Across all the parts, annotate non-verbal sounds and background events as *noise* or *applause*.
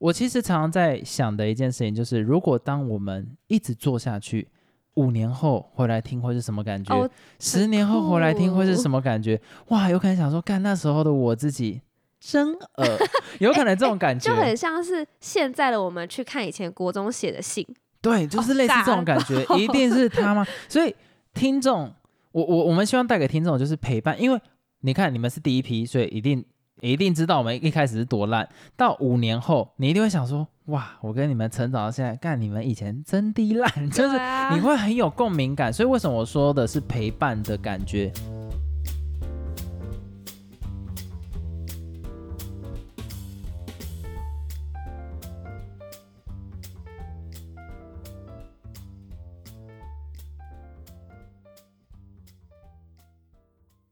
我其实常常在想的一件事情，就是如果当我们一直做下去，五年后回来听会是什么感觉？哦，十年后回来听会是什么感觉？哇，有可能想说，干那时候的我自己真恶，*laughs* 有可能这种感觉，就很像是现在的我们去看以前国中写的信，对，就是类似这种感觉，尬一定是他吗？所以听众，我我我们希望带给听众就是陪伴，因为你看你们是第一批，所以一定一定知道我们一开始是多烂，到五年后你一定会想说，哇，我跟你们成长到现在，干你们以前真的烂，就是你会很有共鸣感，所以为什么我说的是陪伴的感觉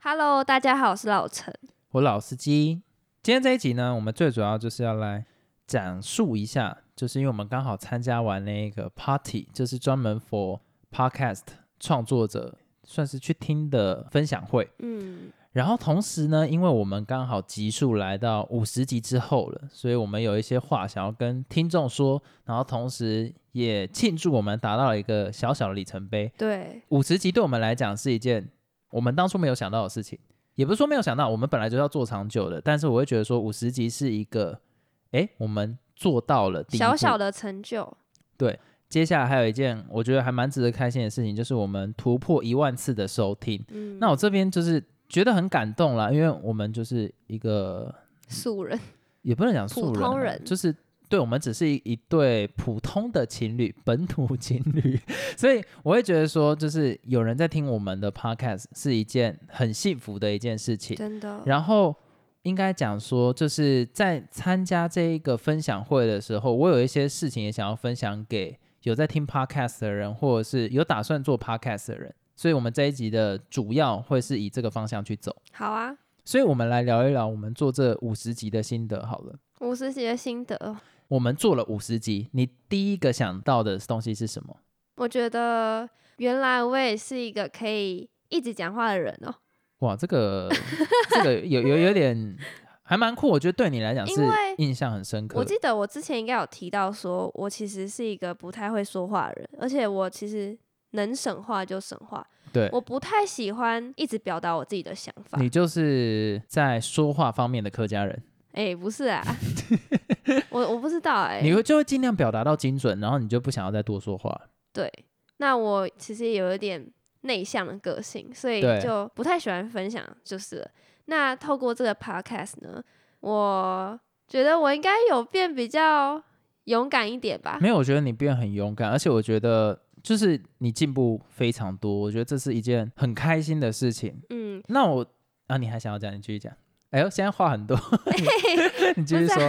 ？Hello，大家好，我是老陈。我老司机，今天这一集呢，我们最主要就是要来讲述一下，就是因为我们刚好参加完那个 party，就是专门 for podcast 创作者算是去听的分享会。嗯，然后同时呢，因为我们刚好集数来到五十集之后了，所以我们有一些话想要跟听众说，然后同时也庆祝我们达到了一个小小的里程碑。对，五十集对我们来讲是一件我们当初没有想到的事情，也不是说没有想到，我们本来就要做长久的，但是我会觉得说五十集是一个，哎，我们做到了小小的成就，对接下来还有一件我觉得还蛮值得开心的事情，就是我们突破一万次的收听。嗯，那我这边就是觉得很感动啦，因为我们就是一个素人，也不能讲素人啊，普通人就是对我们只是一一对普通的情侣，本土情侣，*laughs* 所以我会觉得说，就是有人在听我们的 podcast 是一件很幸福的一件事情。真的，然后应该讲说，就是在参加这一个分享会的时候，我有一些事情也想要分享给有在听 podcast 的人，或者是有打算做 podcast 的人。所以，我们这一集的主要会是以这个方向去走。好啊。所以，我们来聊一聊我们做这五十集的心得好了。五十集的心得，我们做了五十集，你第一个想到的东西是什么？我觉得原来我也是一个可以一直讲话的人哦，哇，这个 *laughs* 这个有有有点还蛮酷，我觉得对你来讲是印象很深刻。我记得我之前应该有提到说，我其实是一个不太会说话的人，而且我其实能省话就省话，对，我不太喜欢一直表达我自己的想法。你就是在说话方面的客家人，哎、不是啊，*laughs* *laughs* 我我不知道哎、你会就会尽量表达到精准，然后你就不想要再多说话。对，那我其实有一点内向的个性，所以就不太喜欢分享，就是了。那透过这个 podcast 呢，我觉得我应该有变比较勇敢一点吧。没有，我觉得你变很勇敢，而且我觉得就是你进步非常多，我觉得这是一件很开心的事情。嗯，那我啊，你还想要讲，你继续讲。哎呦，现在话很多 *laughs* *laughs* 你继续说。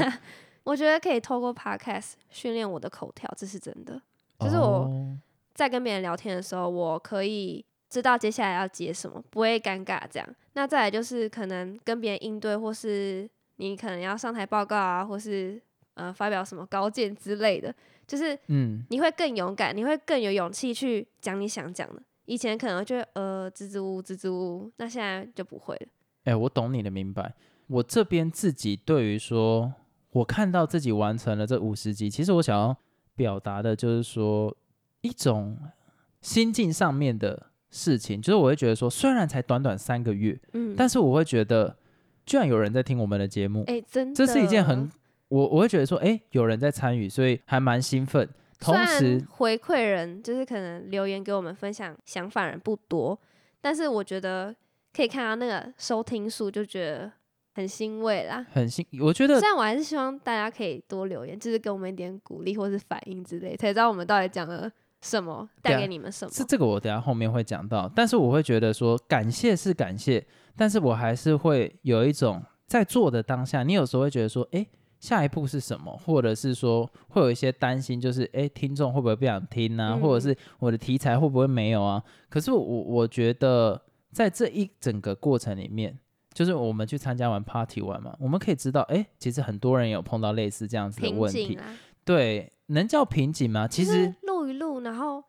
我觉得可以透过 podcast 训练我的口条，这是真的。就是我哦在跟别人聊天的时候，我可以知道接下来要接什么，不会尴尬这样。那再来就是可能跟别人应对，或是你可能要上台报告啊，或是呃发表什么高见之类的，就是嗯，你会更勇敢，你会更有勇气去讲你想讲的。以前可能就会呃支支吾吾支支吾吾，那现在就不会了。哎、我懂你的明白。我这边自己对于说，我看到自己完成了这五十集，其实我想要表达的就是说一种心境上面的事情，就是我会觉得说，虽然才短短三个月，嗯，但是我会觉得，居然有人在听我们的节目，哎、真的，这是一件很，我我会觉得说，哎、有人在参与，所以还蛮兴奋。同时，回馈人就是可能留言给我们分享想法人不多，但是我觉得可以看到那个收听数，就觉得很欣慰啦。很欣，我觉得虽然我还是希望大家可以多留言，就是给我们一点鼓励或是反应之类，才知道我们到底讲了什么，带给你们什么。是这个，我等下后面会讲到。但是我会觉得说，感谢是感谢，但是我还是会有一种在做的当下，你有时候会觉得说，诶，下一步是什么？或者是说会有一些担心，就是诶，听众会不会不想听啊？嗯或者是我的题材会不会没有啊？可是我我觉得在这一整个过程里面。就是我们去参加完 party 完嘛，我们可以知道，诶，其实很多人有碰到类似这样子的瓶问题。啊，对，能叫瓶颈吗？其就是实录一录，然后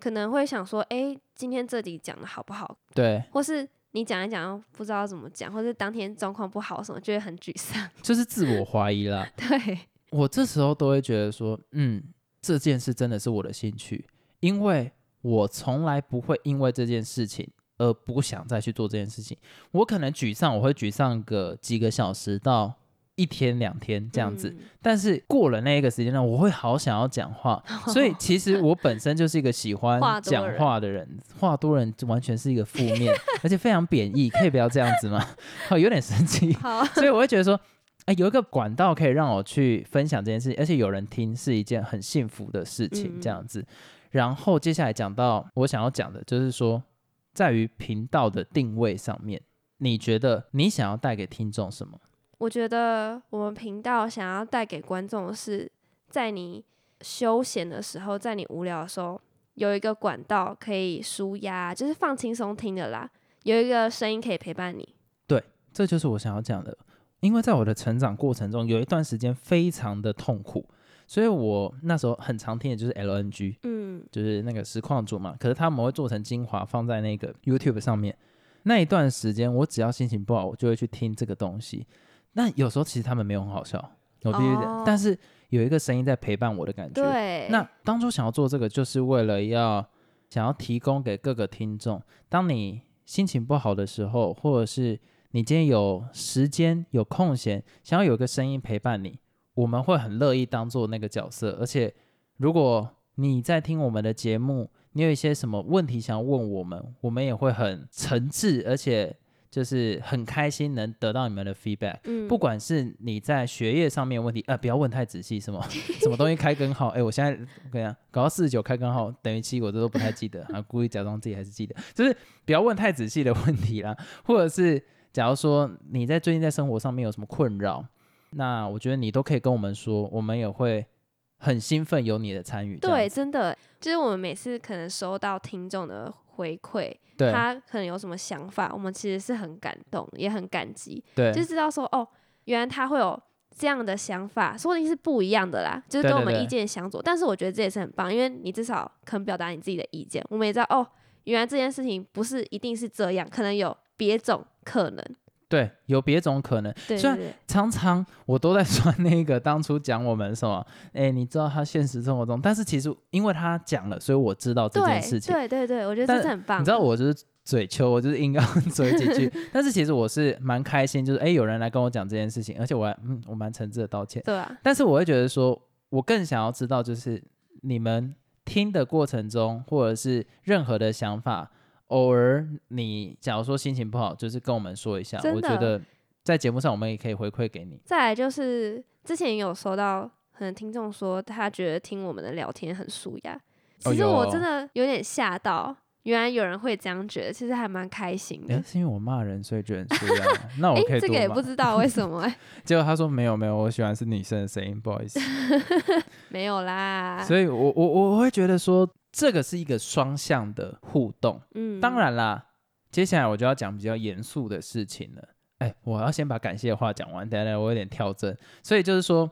可能会想说，哎、今天这里讲的好不好？对，或是你讲一讲不知道怎么讲，或是当天状况不好什么，就会很沮丧。*laughs* 就是自我怀疑啦。对，*laughs* 我这时候都会觉得说，嗯，这件事真的是我的兴趣，因为我从来不会因为这件事情而不想再去做这件事情。我可能沮丧，我会沮丧个几个小时到一天两天这样子，嗯但是过了那一个时间段，我会好想要讲话，所以 *laughs* 其实我本身就是一个喜欢讲人话的人，话多人完全是一个负面，而且非常贬义，可以不要这样子吗？哦，有点生气。好，所以我会觉得说，哎、有一个管道可以让我去分享这件事情，而且有人听是一件很幸福的事情，这样子。然后接下来讲到我想要讲的，就是说，在于频道的定位上面，你觉得你想要带给听众什么？我觉得我们频道想要带给观众的是，在你休闲的时候，在你无聊的时候，有一个管道可以舒压，就是放轻松听的啦，有一个声音可以陪伴你。对这就是我想要讲的。因为在我的成长过程中，有一段时间非常的痛苦，所以我那时候很常听的就是 LNG，嗯，就是那个实况组嘛。可是他们会做成精华放在那个 YouTube 上面。那一段时间，我只要心情不好，我就会去听这个东西。那有时候其实他们没有很好笑，我必须得，哦但是有一个声音在陪伴我的感觉。对，那当初想要做这个，就是为了要想要提供给各个听众，当你心情不好的时候，或者是你今天有时间有空闲，想要有一个声音陪伴你，我们会很乐意当做那个角色。而且，如果你在听我们的节目，你有一些什么问题想要问我们，我们也会很诚挚，而且就是很开心能得到你们的 feedback。嗯，不管是你在学业上面的问题，呃，不要问太仔细，什么 *laughs* 什么东西开根号，哎、我现在我跟你讲，搞到四十九开根号等于七，我这都不太记得，啊，故意假装自己还是记得，就是不要问太仔细的问题啦，或者是假如说你在最近在生活上面有什么困扰，那我觉得你都可以跟我们说，我们也会很兴奋有你的参与，对，真的，就是我们每次可能收到听众的回馈，他可能有什么想法，我们其实是很感动，也很感激，对就知道说哦，原来他会有这样的想法，说不定是不一样的啦，就是跟我们意见相左。但是我觉得这也是很棒，因为你至少肯表达你自己的意见，我们也知道哦，原来这件事情不是一定是这样，可能有别种可能。对，有别种可能。虽然常常我都在说那个当初讲我们什么，哎，你知道他现实生活中，但是其实因为他讲了，所以我知道这件事情。对对对，我觉得但这是很棒。你知道我就是嘴求，我就是硬要 *laughs* 嘴几句，*laughs* 但是其实我是蛮开心，就是哎有人来跟我讲这件事情，而且我还嗯我蛮诚挚的道歉，对啊，但是我会觉得说，我更想要知道就是你们听的过程中，或者是任何的想法，偶尔你假如说心情不好，就是跟我们说一下，我觉得在节目上我们也可以回馈给你。再来就是之前有收到可能听众说他觉得听我们的聊天很舒压，哦其实我真的有点吓到，原来有人会这样觉得，其实还蛮开心的哎，。是因为我骂人所以觉得很舒压，*laughs* 那我，可以这个也不。知道为什么、欸，*laughs* 结果他说没有没有，我喜欢是女生的声音，不好意思。*laughs* 没有啦。所以我我我会觉得说，这个是一个双向的互动。嗯，当然啦，接下来我就要讲比较严肃的事情了。哎，我要先把感谢的话讲完，等一下我有点跳针。所以就是说，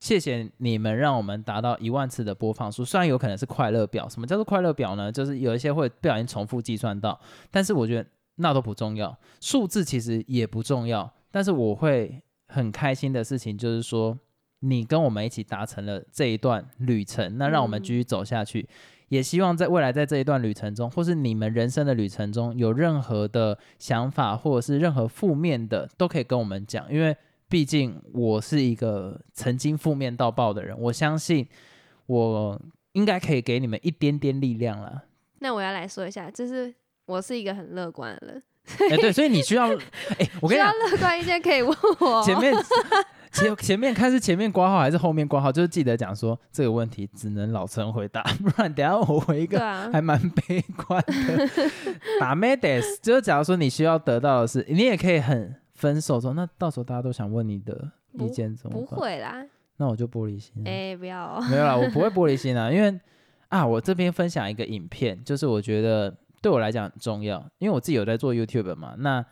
谢谢你们让我们达到一万次的播放数，虽然有可能是快乐表。什么叫做快乐表呢？就是有一些会不小心重复计算到，但是我觉得那都不重要，数字其实也不重要。但是我会很开心的事情就是说，你跟我们一起达成了这一段旅程，那让我们继续走下去。也希望在未来在这一段旅程中，或是你们人生的旅程中，有任何的想法或者是任何负面的，都可以跟我们讲。因为毕竟我是一个曾经负面到爆的人，我相信我应该可以给你们一点点力量了。那我要来说一下，就是我是一个很乐观的人，哎、对，所以你需要，*laughs* 哎、我跟你需要讲，乐观意见可以问我。前面前 *laughs* 前面看是前面挂号还是后面挂号，就是记得讲说这个问题只能老陈回答，*laughs* 不然等下我回一个还蛮悲观的。打 Medes *laughs* 就是假如说你需要得到的是，你也可以很分手说，那到时候大家都想问你的意见怎么不办？会啦，那我就玻璃心了。哎、不要哦、没有啦，我不会玻璃心啊，因为啊，我这边分享一个影片，就是我觉得对我来讲很重要，因为我自己有在做 YouTube 嘛。那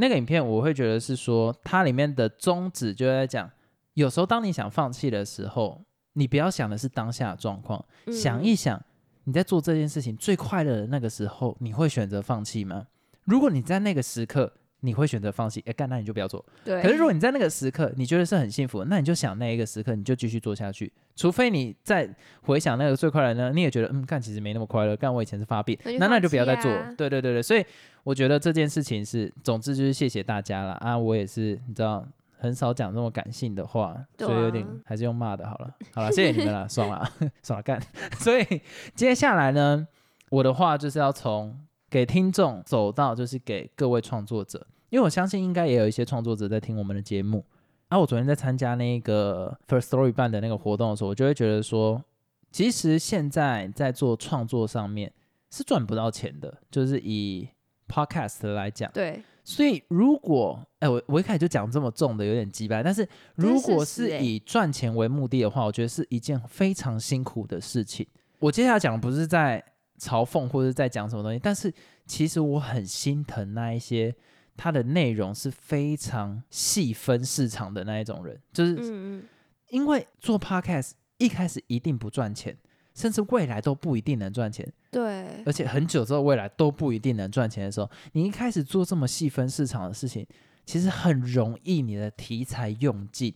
那个影片我会觉得是说，它里面的宗旨就在讲，有时候当你想放弃的时候，你不要想的是当下的状况，嗯想一想你在做这件事情最快乐的那个时候，你会选择放弃吗？如果你在那个时刻你会选择放弃，哎，干那你就不要做。对。可是如果你在那个时刻，你觉得是很幸福，那你就想那一个时刻，你就继续做下去。除非你在回想那个最快乐呢，你也觉得嗯，干其实没那么快乐，干我以前是发病，那那就不要再做。对对对对，所以我觉得这件事情是，总之就是谢谢大家了啊，我也是你知道。很少讲这么感性的话，所以有点还是用骂的好了。好了，谢谢你们了，爽了，*laughs* 爽了干。*laughs* 所以接下来呢，我的话就是要从给听众走到就是给各位创作者，因为我相信应该也有一些创作者在听我们的节目。啊，我昨天在参加那个 First Story 办的那个活动的时候，我就会觉得说，其实现在在做创作上面是赚不到钱的，就是以 Podcast 来讲，对。所以，如果哎，我我一开始就讲这么重的，有点鸡掰。但是，如果是以赚钱为目的的话，我觉得是一件非常辛苦的事情。我接下来讲不是在嘲讽或者在讲什么东西，但是其实我很心疼那一些他的内容是非常细分市场的那一种人，就是因为做 podcast 一开始一定不赚钱。甚至未来都不一定能赚钱，对，而且很久之后未来都不一定能赚钱的时候，你一开始做这么细分市场的事情，其实很容易你的题材用尽。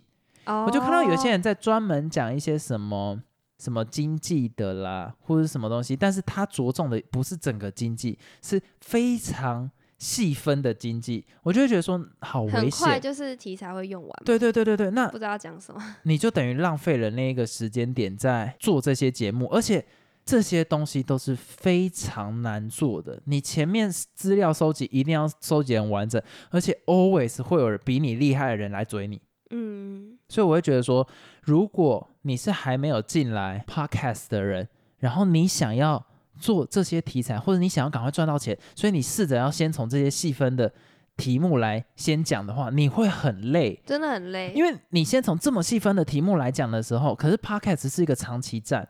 我就看到有些人在专门讲一些什么什么经济的啦，或者什么东西，但是它着重的不是整个经济，是非常。细分的经济，我就会觉得说好危险，就是题材会用完。对对对对对，那不知道讲什么，你就等于浪费了那一个时间点在做这些节目，而且这些东西都是非常难做的。你前面资料收集一定要收集很完整，而且 always 会有比你厉害的人来追你。嗯，所以我会觉得说，如果你是还没有进来 podcast 的人，然后你想要。做这些题材，或者你想要赶快赚到钱，所以你试着要先从这些细分的题目来先讲的话，你会很累，真的很累。因为你先从这么细分的题目来讲的时候，可是 podcast 是一个长期战。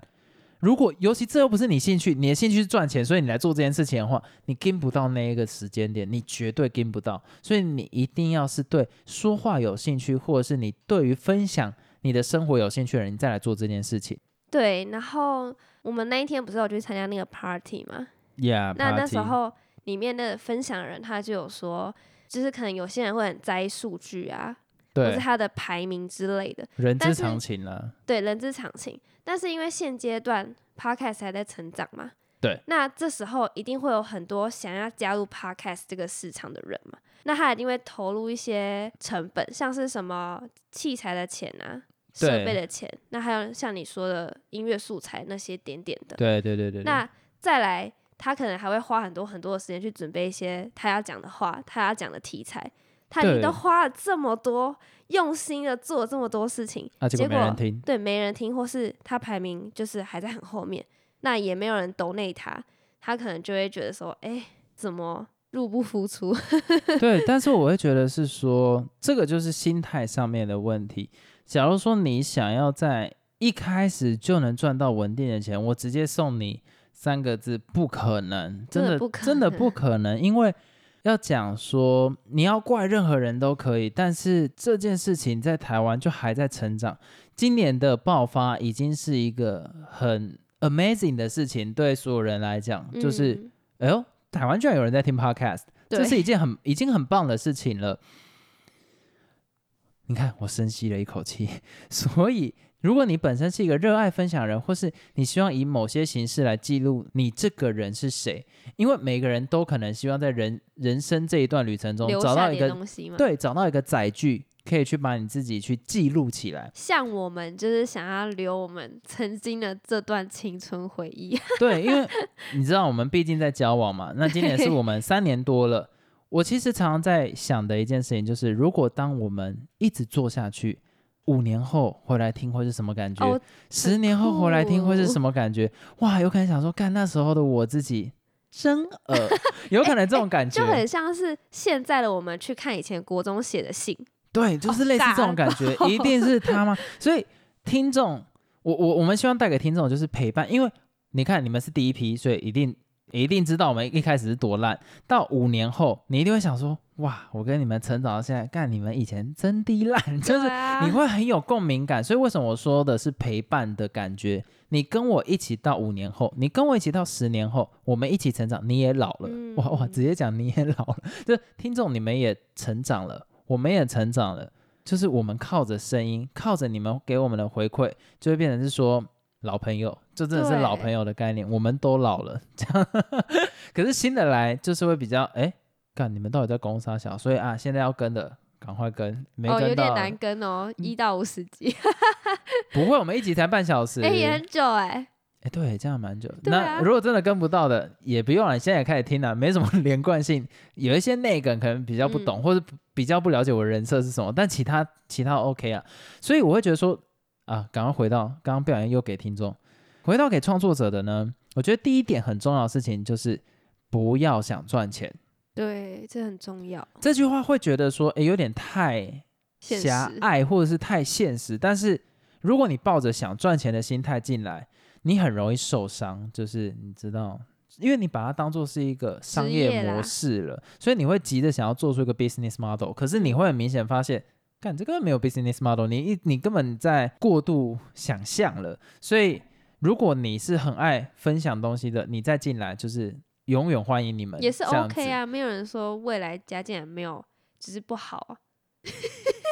如果尤其这又不是你兴趣，你的兴趣是赚钱，所以你来做这件事情的话，你跟不到那一个时间点，你绝对跟不到。所以你一定要是对说话有兴趣，或者是你对于分享你的生活有兴趣的人，你再来做这件事情。对，然后。我们那一天不是有去参加那个 party 吗？Yeah，那那时候里面的分享人他就有说，就是可能有些人会很在意数据啊，或是他的排名之类的，人之常情了。对，人之常情。但是因为现阶段 podcast 还在成长嘛，对，那这时候一定会有很多想要加入 podcast 这个市场的人嘛，那他一定会投入一些成本，像是什么器材的钱啊。设备的钱，那还有像你说的音乐素材那些点点的，对对对对。那再来，他可能还会花很多很多的时间去准备一些他要讲的话，他要讲的题材。他已经都花了这么多，用心的做这么多事情，结果没人听。对，没人听，或是他排名就是还在很后面，那也没有人抖内他，他可能就会觉得说，哎，怎么入不敷出？*laughs* 对，但是我会觉得是说，这个就是心态上面的问题。假如说你想要在一开始就能赚到稳定的钱，我直接送你三个字，不可能，真的真的不可能。因为要讲说你要怪任何人都可以，但是这件事情在台湾就还在成长。今年的爆发已经是一个很 amazing 的事情，对所有人来讲，就是哎呦，台湾居然有人在听 podcast，这是一件很已经很棒的事情了。你看，我深吸了一口气。*laughs* 所以，如果你本身是一个热爱分享人，或是你希望以某些形式来记录你这个人是谁，因为每个人都可能希望在人人生这一段旅程中找到一个对，找到一个载具，可以去把你自己去记录起来。像我们就是想要留我们曾经的这段青春回忆。*laughs* 对，因为你知道，我们毕竟在交往嘛，那今年是我们三年多了。*laughs* 我其实常常在想的一件事情，就是如果当我们一直做下去，五年后回来听会是什么感觉？十年后回来听会是什么感觉？哇，有可能想说，干那时候的我自己真恶，*laughs* 有可能这种感觉，就很像是现在的我们去看以前国中写的信，对，就是类似这种感觉，一定是他吗？*laughs* 所以听众，我我我们希望带给听众就是陪伴，因为你看你们是第一批，所以一定。一定知道我们一开始是多烂，到五年后，你一定会想说，哇，我跟你们成长到现在，干你们以前真的烂，就是你会很有共鸣感。所以为什么我说的是陪伴的感觉？你跟我一起到五年后，你跟我一起到十年后，我们一起成长，你也老了，哇哇，嗯直接讲你也老了，就听众你们也成长了，我们也成长了，就是我们靠着声音，靠着你们给我们的回馈，就会变成是说老朋友，就真的是老朋友的概念，我们都老了，这样。*laughs* 可是新的来就是会比较，哎，干你们到底在攻杀小，所以啊，现在要跟的赶快跟，没哦，有、点难跟哦，一到五十集，*laughs* 不会，我们一集才半小时，哎、也很久哎、哎，对，这样蛮久。那如果真的跟不到的，也不用了，你现在也开始听了，没什么 *laughs* 连贯性。有一些内梗可能比较不懂，嗯或者比较不了解我的人设是什么，但其他其他 OK 啊。所以我会觉得说啊，赶快回到刚刚不小心又给听众，回到给创作者的呢，我觉得第一点很重要的事情就是不要想赚钱。对，这很重要。这句话会觉得说，诶，有点太狭隘或者是太现实。但是如果你抱着想赚钱的心态进来，你很容易受伤。就是你知道，因为你把它当做是一个商业模式了，所以你会急着想要做出一个 business model。可是你会很明显发现，干这根本没有 business model，你一你根本在过度想象了。所以如果你是很爱分享东西的，你再进来就是永远欢迎你们，也是 OK。啊，没有人说未来加进来没有，只是不好啊。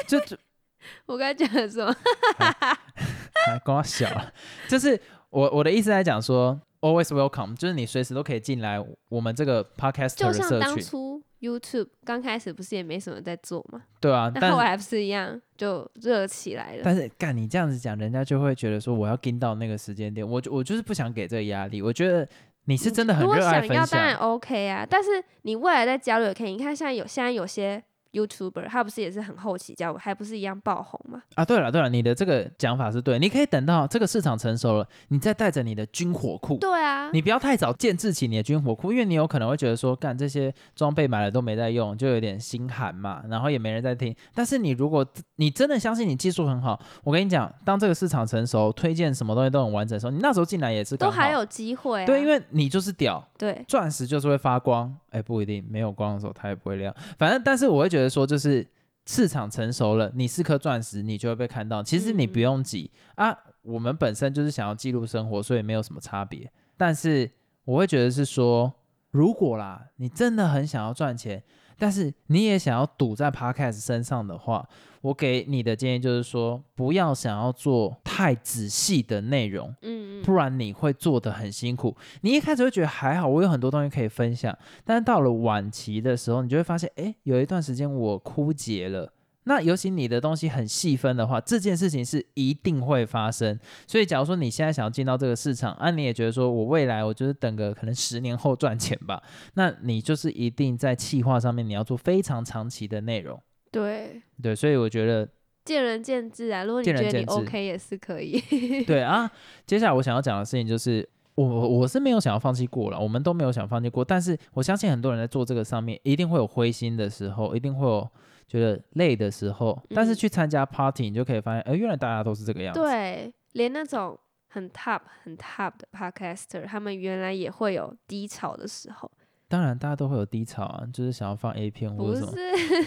就就 *laughs* 我刚才讲的什么？还 *laughs* 跟我小了，就是我我的意思在讲说，always welcome，就是你随时都可以进来我们这个 podcaster 的就像当初 YouTube 刚开始不是也没什么在做嘛，对啊，但那后来不是一样就热起来了。但是干你这样子讲，人家就会觉得说我要跟到那个时间点，我就我就是不想给这个压力，我觉得你是真的很如果热爱分想要，当然享，OK 啊。但是你未来在交流也可以。你看现在有现在有些 YouTuber，他不是也是很后期交流，还不是一样爆红吗？啊，对了对了，你的这个讲法是对，你可以等到这个市场成熟了，你再带着你的军火库，对啊，你不要太早建制起你的军火库，因为你有可能会觉得说，干这些装备买了都没在用，就有点心寒嘛，然后也没人在听。但是你如果你真的相信你技术很好，我跟你讲，当这个市场成熟，推荐什么东西都很完整的时候，你那时候进来也是都还有机会啊。对，因为你就是屌，对钻石就是会发光，哎，不一定，没有光的时候它也不会亮。反正，但是我会觉得说，就是市场成熟了，你是颗钻石，你就会被看到。其实你不嗯用急、啊，我们本身就是想要记录生活，所以没有什么差别。但是我会觉得是说，如果啦，你真的很想要赚钱，但是你也想要赌在 podcast 身上的话，我给你的建议就是说，不要想要做太仔细的内容。嗯嗯，不然你会做的很辛苦。你一开始会觉得还好，我有很多东西可以分享，但是到了晚期的时候，你就会发现，哎，有一段时间我枯竭了。那尤其你的东西很细分的话，这件事情是一定会发生。所以，假如说你现在想要进到这个市场，啊，你也觉得说我未来我就是等个可能十年后赚钱吧，那你就是一定在企划上面你要做非常长期的内容。对，对，所以我觉得见仁见智啊。如果你觉得你 OK 也是可以。对啊，接下来我想要讲的事情就是，我我我是没有想要放弃过了，我们都没有想放弃过，但是我相信很多人在做这个上面，一定会有灰心的时候，一定会有觉得累的时候，但是嗯去参加 party，你就可以发现，哎、原来大家都是这个样子。对，连那种很 top 很 top 的 podcaster，他们原来也会有低潮的时候，当然大家都会有低潮啊，就是想要放 A 片或不者什么，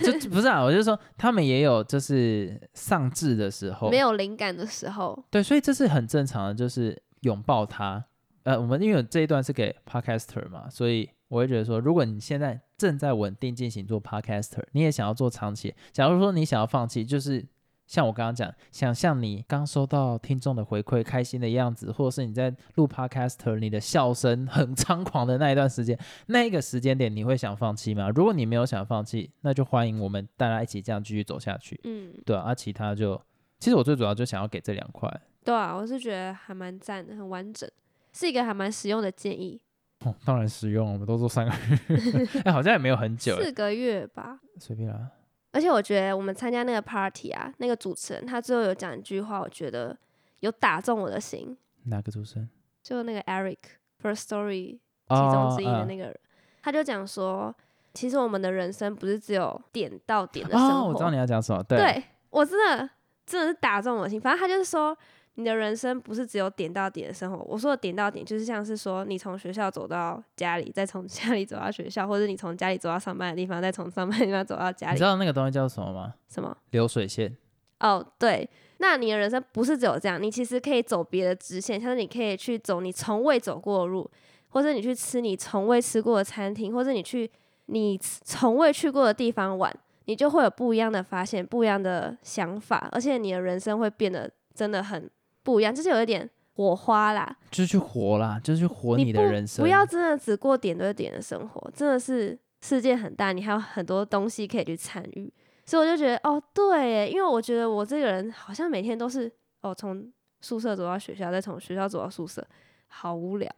是就不是啊，我就说他们也有就是丧志的时候，没有灵感的时候。对，所以这是很正常的，就是拥抱它。呃，我们因为这一段是给 podcaster 嘛，所以我会觉得说，如果你现在正在稳定进行做 podcaster，你也想要做长期，假如说你想要放弃，就是像我刚刚讲，想象你刚收到听众的回馈，开心的样子，或者是你在录 podcaster，你的笑声很猖狂的那一段时间，那一个时间点，你会想放弃吗？如果你没有想放弃，那就欢迎我们大家一起这样继续走下去。嗯，对啊，啊其他就其实我最主要就想要给这两块。对啊，我是觉得还蛮赞的，很完整，是一个还蛮实用的建议。哦，*laughs* 当然实用，我们都做三个月，*laughs* 哎、好像也没有很久，哎四个月吧。随便啦。而且我觉得我们参加那个 party 啊，那个主持人他最后有讲一句话，我觉得有打中我的心，哪个主持人？就那个 Eric First Story 其哦中之一的嗯那个人，他就讲说，其实我们的人生不是只有点到点的生活。哦，我知道你要讲什么，对，对我真的真的是打中我的心。反正他就是说，你的人生不是只有点到点的生活。我说的点到点，就是像是说你从学校走到家里，再从 *laughs* 家里走到学校，或者你从家里走到上班的地方，再从上班的地方走到家里你知。道那个东西叫什么吗？什么？流水线。哦，对，那你的人生不是只有这样，你其实可以走别的支线，像是你可以去走你从未走过的路，或者你去吃你从未吃过的餐厅，或者你去你从未去过的地方玩，你就会有不一样的发现，不一样的想法，而且你的人生会变得真的很不一样，就是有一点火花啦。就是去活啦，就是去活你的人生。不要真的只过点对点的生活，真的是世界很大，你还有很多东西可以去参与。所以我就觉得，哦，对耶，因为我觉得我这个人好像每天都是，哦，从宿舍走到学校，再从学校走到宿舍，好无聊。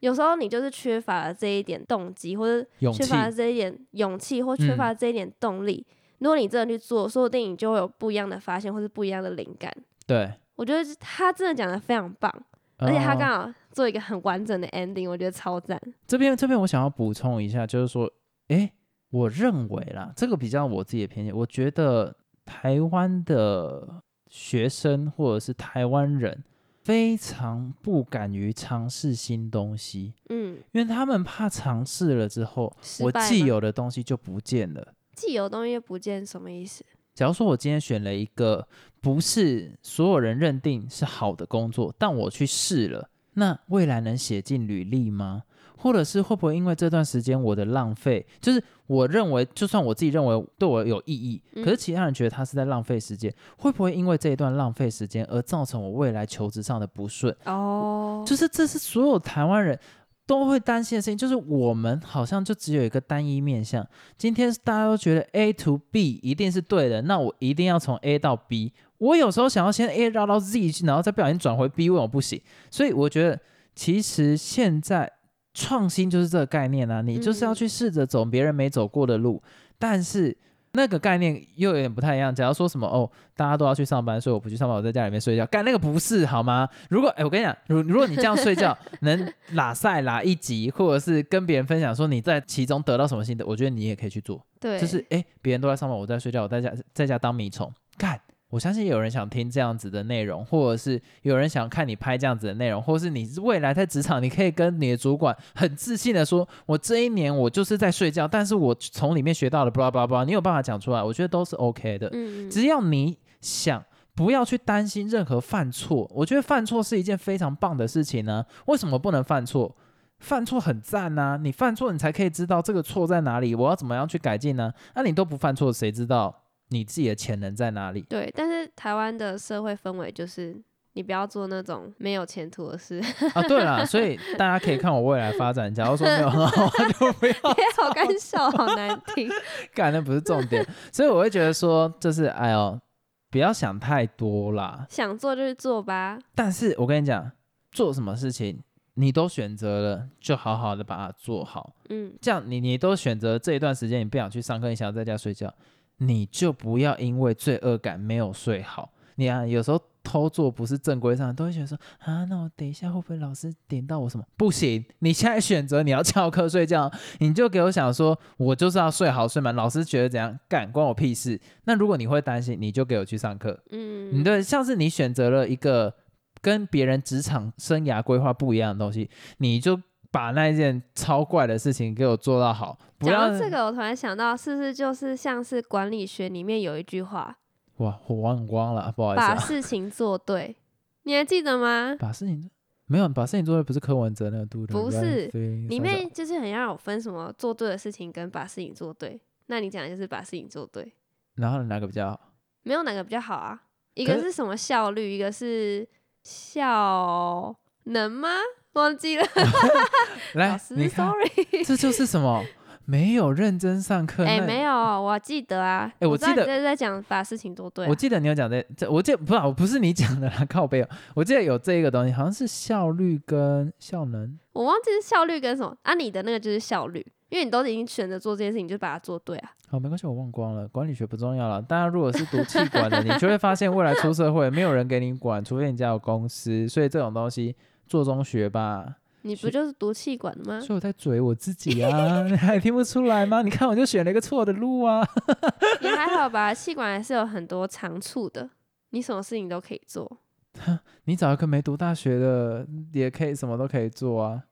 有时候你就是缺乏了这一点动机，或者缺乏了这一点勇气，或缺乏了这一点动力。如果你真的去做，说不定你就会有不一样的发现，或是不一样的灵感。对，我觉得他真的讲的非常棒，而且他哦刚好做一个很完整的 ending，我觉得超赞。这边这边我想要补充一下，就是说，诶，我认为啦，这个比较我自己的偏见，我觉得台湾的学生或者是台湾人非常不敢于尝试新东西，嗯，因为他们怕尝试了之后，我既有的东西就不见了。既有东西不见什么意思？假如说我今天选了一个不是所有人认定是好的工作，但我去试了，那未来能写进履历吗？或者是会不会因为这段时间我的浪费，就是我认为就算我自己认为对我有意义，嗯可是其他人觉得他是在浪费时间，会不会因为这一段浪费时间而造成我未来求职上的不顺？哦，就是这是所有台湾人都会担心的事情，就是我们好像就只有一个单一面向。今天大家都觉得 A to B 一定是对的，那我一定要从 A 到 B。我有时候想要先 A 绕到 Z，去然后再不小心转回 B，为什么不行？所以我觉得其实现在创新就是这个概念啊，你就是要嗯去试着走别人没走过的路，但是。那个概念又有点不太一样。假如说什么哦，大家都要去上班，所以我不去上班，我在家里面睡觉，干那个不是好吗？如果哎，我跟你讲，如如果你这样睡觉能拉赛拉一集，或者是跟别人分享说你在其中得到什么心得，我觉得你也可以去做。对，就是哎，别人都在上班，我在睡觉，我在家在家当米虫干。我相信有人想听这样子的内容，或者是有人想看你拍这样子的内容，或是你未来在职场，你可以跟你的主管很自信的说，我这一年我就是在睡觉，但是我从里面学到了，巴拉巴拉巴拉，你有办法讲出来，我觉得都是 OK 的。嗯，嗯只要你想，不要去担心任何犯错，我觉得犯错是一件非常棒的事情呢。为什么不能犯错？犯错很赞呐、你犯错，你才可以知道这个错在哪里，我要怎么样去改进呢？那、你都不犯错，谁知道你自己的潜能在哪里？对，但是台湾的社会氛围就是。你不要做那种没有前途的事，*laughs* 啊，对了，所以大家可以看我未来发展。假如说没有很好，*laughs* 就不要也好干笑，好难听。*laughs* 干，那不是重点。所以我会觉得说，就是哎呦，不要想太多啦。想做就去做吧。但是我跟你讲，做什么事情你都选择了，就好好的把它做好。嗯，这样你你都选择这一段时间你不想去上课，你想要在家睡觉，你就不要因为罪恶感没有睡好。你啊，有时候偷做不是正规上，都会觉得说啊，那我等一下会不会老师点到我什么？不行，你现在选择你要翘课睡觉，你就给我想说，我就是要睡好睡满，老师觉得怎样干关我屁事。那如果你会担心，你就给我去上课。嗯，你对像是你选择了一个跟别人职场生涯规划不一样的东西，你就把那一件超怪的事情给我做到好，不要讲到这个，我突然想到，是不是就是像是管理学里面有一句话，哇，我忘光了，不好意思、把啊，事情做对，你还记得吗？把事情没有把事情做对不是柯文哲那个度的，不是里里面就是很像有分什么做对的事情跟把事情做对。那你讲的就是把事情做对，然后哪个比较好？没有哪个比较好啊？一个是什么效率，一个是效能吗？忘记了，*laughs* 老来，你看，，sorry。这就是什么？没有认真上课。哎、那没有，我记得啊。哎我记得你在在讲把事情做对、啊。我记得你有讲这这，我记得不是啊，我不是你讲的啦，*laughs* 靠背哦。我记得有这一个东西，好像是效率跟效能。我忘记是效率跟什么啊？你的那个就是效率，因为你都已经选择做这件事情，你就把它做对啊。好，没关系，我忘光了。管理学不重要了。大家如果是读气管的，你就会发现未来出社会没有人给你管，除非你家有公司。所以这种东西做中学吧。你不就是读气管的吗？所以我在嘴我自己啊，*laughs* 你还听不出来吗？你看我就选了一个错的路啊。*laughs* 也还好吧，气管还是有很多长处的，你什么事情都可以做。*laughs* 你找一个没读大学的，也可以什么都可以做啊。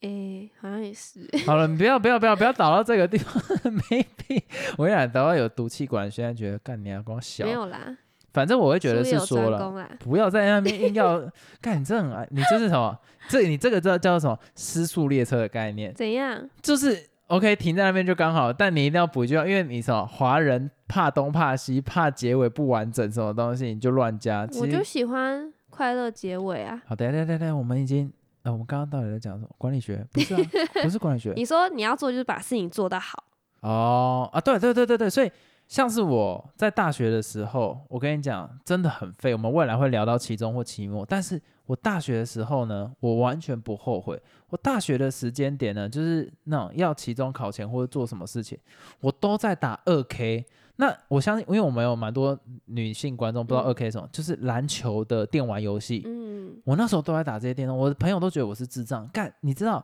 诶、好像也是。好了，你不要不要不要不要倒到这个地方，没必。我跟你讲，等到有毒气管，现在觉得干你要光小没，有啦，反正我会觉得是说了。不要在那边硬要 *laughs* 干，你这很爱，你这是什么？这你这个叫叫什么？失速列车的概念，怎样？就是 OK 停在那边就刚好，但你一定要补一句话，因为你什么华人怕东怕西，怕结尾不完整，什么东西你就乱加。我就喜欢快乐结尾啊。好，等一下等下等下，我们已经呃，我们刚刚到底在讲什么？管理学？不是啊，*laughs* 不是管理学。你说你要做就是把事情做到好。哦啊，对对对对对，所以像是我在大学的时候，我跟你讲，真的很废。我们未来会聊到期中或期末，但是我大学的时候呢，我完全不后悔。我大学的时间点呢，就是那种要期中考前或者做什么事情，我都在打二 K。那我相信，因为我们有蛮多女性观众不知道嗯二 K 什么，就是篮球的电玩游戏。嗯，我那时候都在打这些电动，我的朋友都觉得我是智障。干，你知道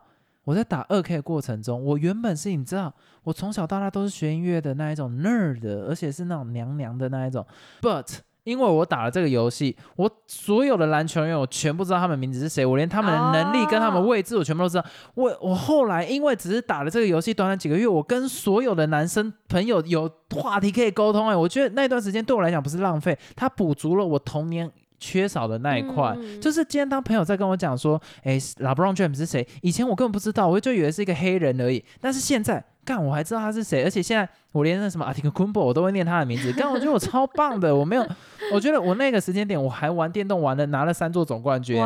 我在打二 K 的过程中，我原本是你知道，我从小到大都是学音乐的那一种 nerd，而且是那种娘娘的那一种。But 因为我打了这个游戏，我所有的篮球员我全部知道他们名字是谁，我连他们的能力跟他们哦位置我全部都知道。我我后来因为只是打了这个游戏短短几个月，我跟所有的男生朋友有话题可以沟通。哎，我觉得那段时间对我来讲不是浪费，它补足了我童年缺少的那一块。嗯就是今天当朋友在跟我讲说，哎，LeBron James 是谁？以前我根本不知道，我就以为是一个黑人而已。但是现在，干我还知道他是谁，而且现在我连那什么 a t i k u m b o 我都会念他的名字。干，我觉得我超棒的，*laughs* 我没有，我觉得我那个时间点我还玩电动玩了拿了三座总冠军，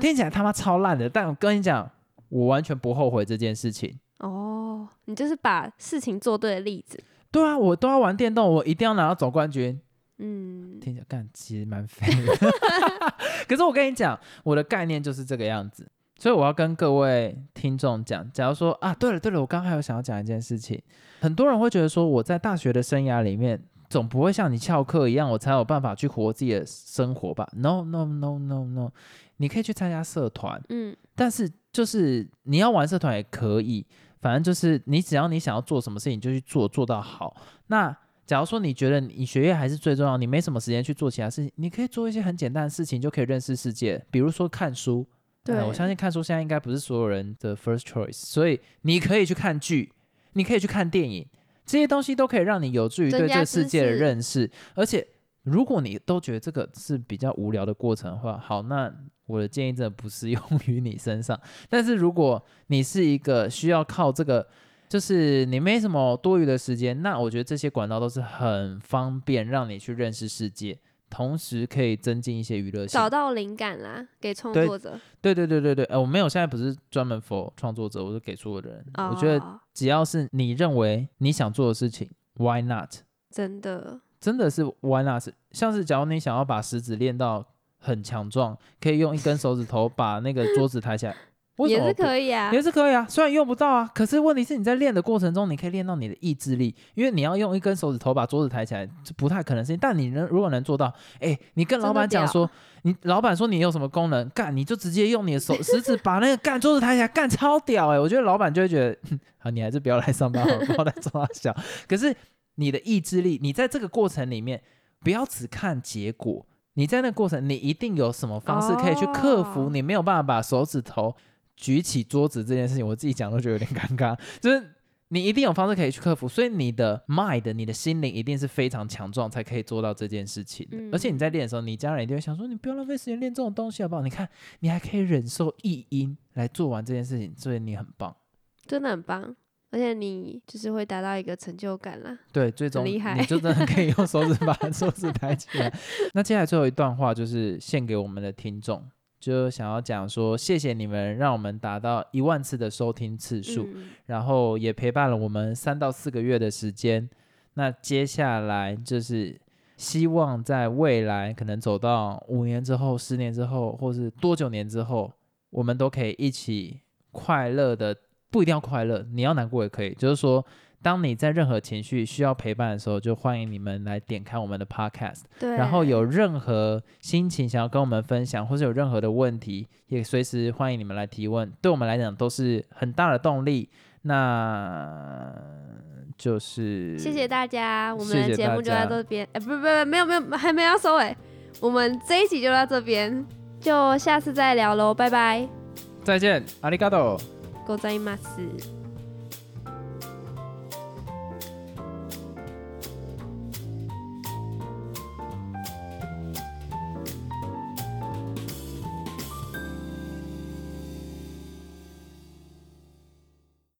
听起来他妈超烂的。但我跟你讲，我完全不后悔这件事情。哦，你就是把事情做对的例子。对啊，我都要玩电动，我一定要拿到总冠军。嗯，听起来干其实蛮废的，*laughs* 可是我跟你讲，我的概念就是这个样子，所以我要跟各位听众讲，假如说啊，对了对了，我刚刚还有想要讲一件事情，很多人会觉得说我在大学的生涯里面，总不会像你翘课一样，我才有办法去活自己的生活吧？No No No No No，你可以去参加社团，嗯，但是就是你要玩社团也可以，反正就是你只要你想要做什么事情就去做，做到好。那假如说你觉得你学业还是最重要，你没什么时间去做其他事情，你可以做一些很简单的事情就可以认识世界，比如说看书。对呃我相信看书现在应该不是所有人的 first choice，所以你可以去看剧，你可以去看电影，这些东西都可以让你有助于对这个世界的认识，而且。如果你都觉得这个是比较无聊的过程的话，好，那我的建议真的不适用于你身上。但是如果你是一个需要靠这个，就是你没什么多余的时间，那我觉得这些管道都是很方便让你去认识世界，同时可以增进一些娱乐性找。到灵感啦，给创作者。对对对对对，呃，我没有，现在不是专门 for 创作者，我是给所有的人。我觉得哦只要是你认为你想做的事情，Why not？真的，真的是 why not？像是假如你想要把食指练到很强壮，可以用一根手指头把那个桌子抬起来，也是可以啊。也是可以啊，虽然用不到啊，可是问题是你在练的过程中，你可以练到你的意志力，因为你要用一根手指头把桌子抬起来，这不太可能的事情。但你能如果能做到，哎，你跟老板讲说，你老板说你有什么功能，干你就直接用你的手食指把那个干桌子抬起来，干超屌哎、我觉得老板就会觉得，哼好，你还是不要来上班好了，不要再抓小。可是你的意志力，你在这个过程里面，不要只看结果。你在那个过程，你一定有什么方式可以去克服哦你没有办法把手指头举起桌子这件事情，我自己讲都觉得有点尴尬。*laughs* 就是你一定有方式可以去克服，所以你的 mind、你的心灵一定是非常强壮，才可以做到这件事情的。而且你在练的时候，你家人一定会想说：“你不要浪费时间练这种东西，好不好？”你看，你还可以忍受异音来做完这件事情，所以你很棒。真的很棒，而且你就是会达到一个成就感啦。对，最终你就真的可以用手指把手指抬起来。*laughs* 那接下来最后一段话就是献给我们的听众，就想要讲说，谢谢你们让我们达到一万次的收听次数，嗯，然后也陪伴了我们三到四个月的时间。那接下来就是希望在未来可能走到五年之后、十年之后，或是多久年之后，我们都可以一起快乐的，不一定要快乐，你要难过也可以。就是说，当你在任何情绪需要陪伴的时候，就欢迎你们来点开我们的 podcast。对。然后有任何心情想要跟我们分享，或是有任何的问题，也随时欢迎你们来提问，对我们来讲都是很大的动力。那就是谢谢大家，我谢谢们的节目就大家在这边。哎、不不不，没有没有，还没有要收尾。我们这一集就到这边， 就下次再聊喽，拜拜。再见，阿里嘎多。ございます。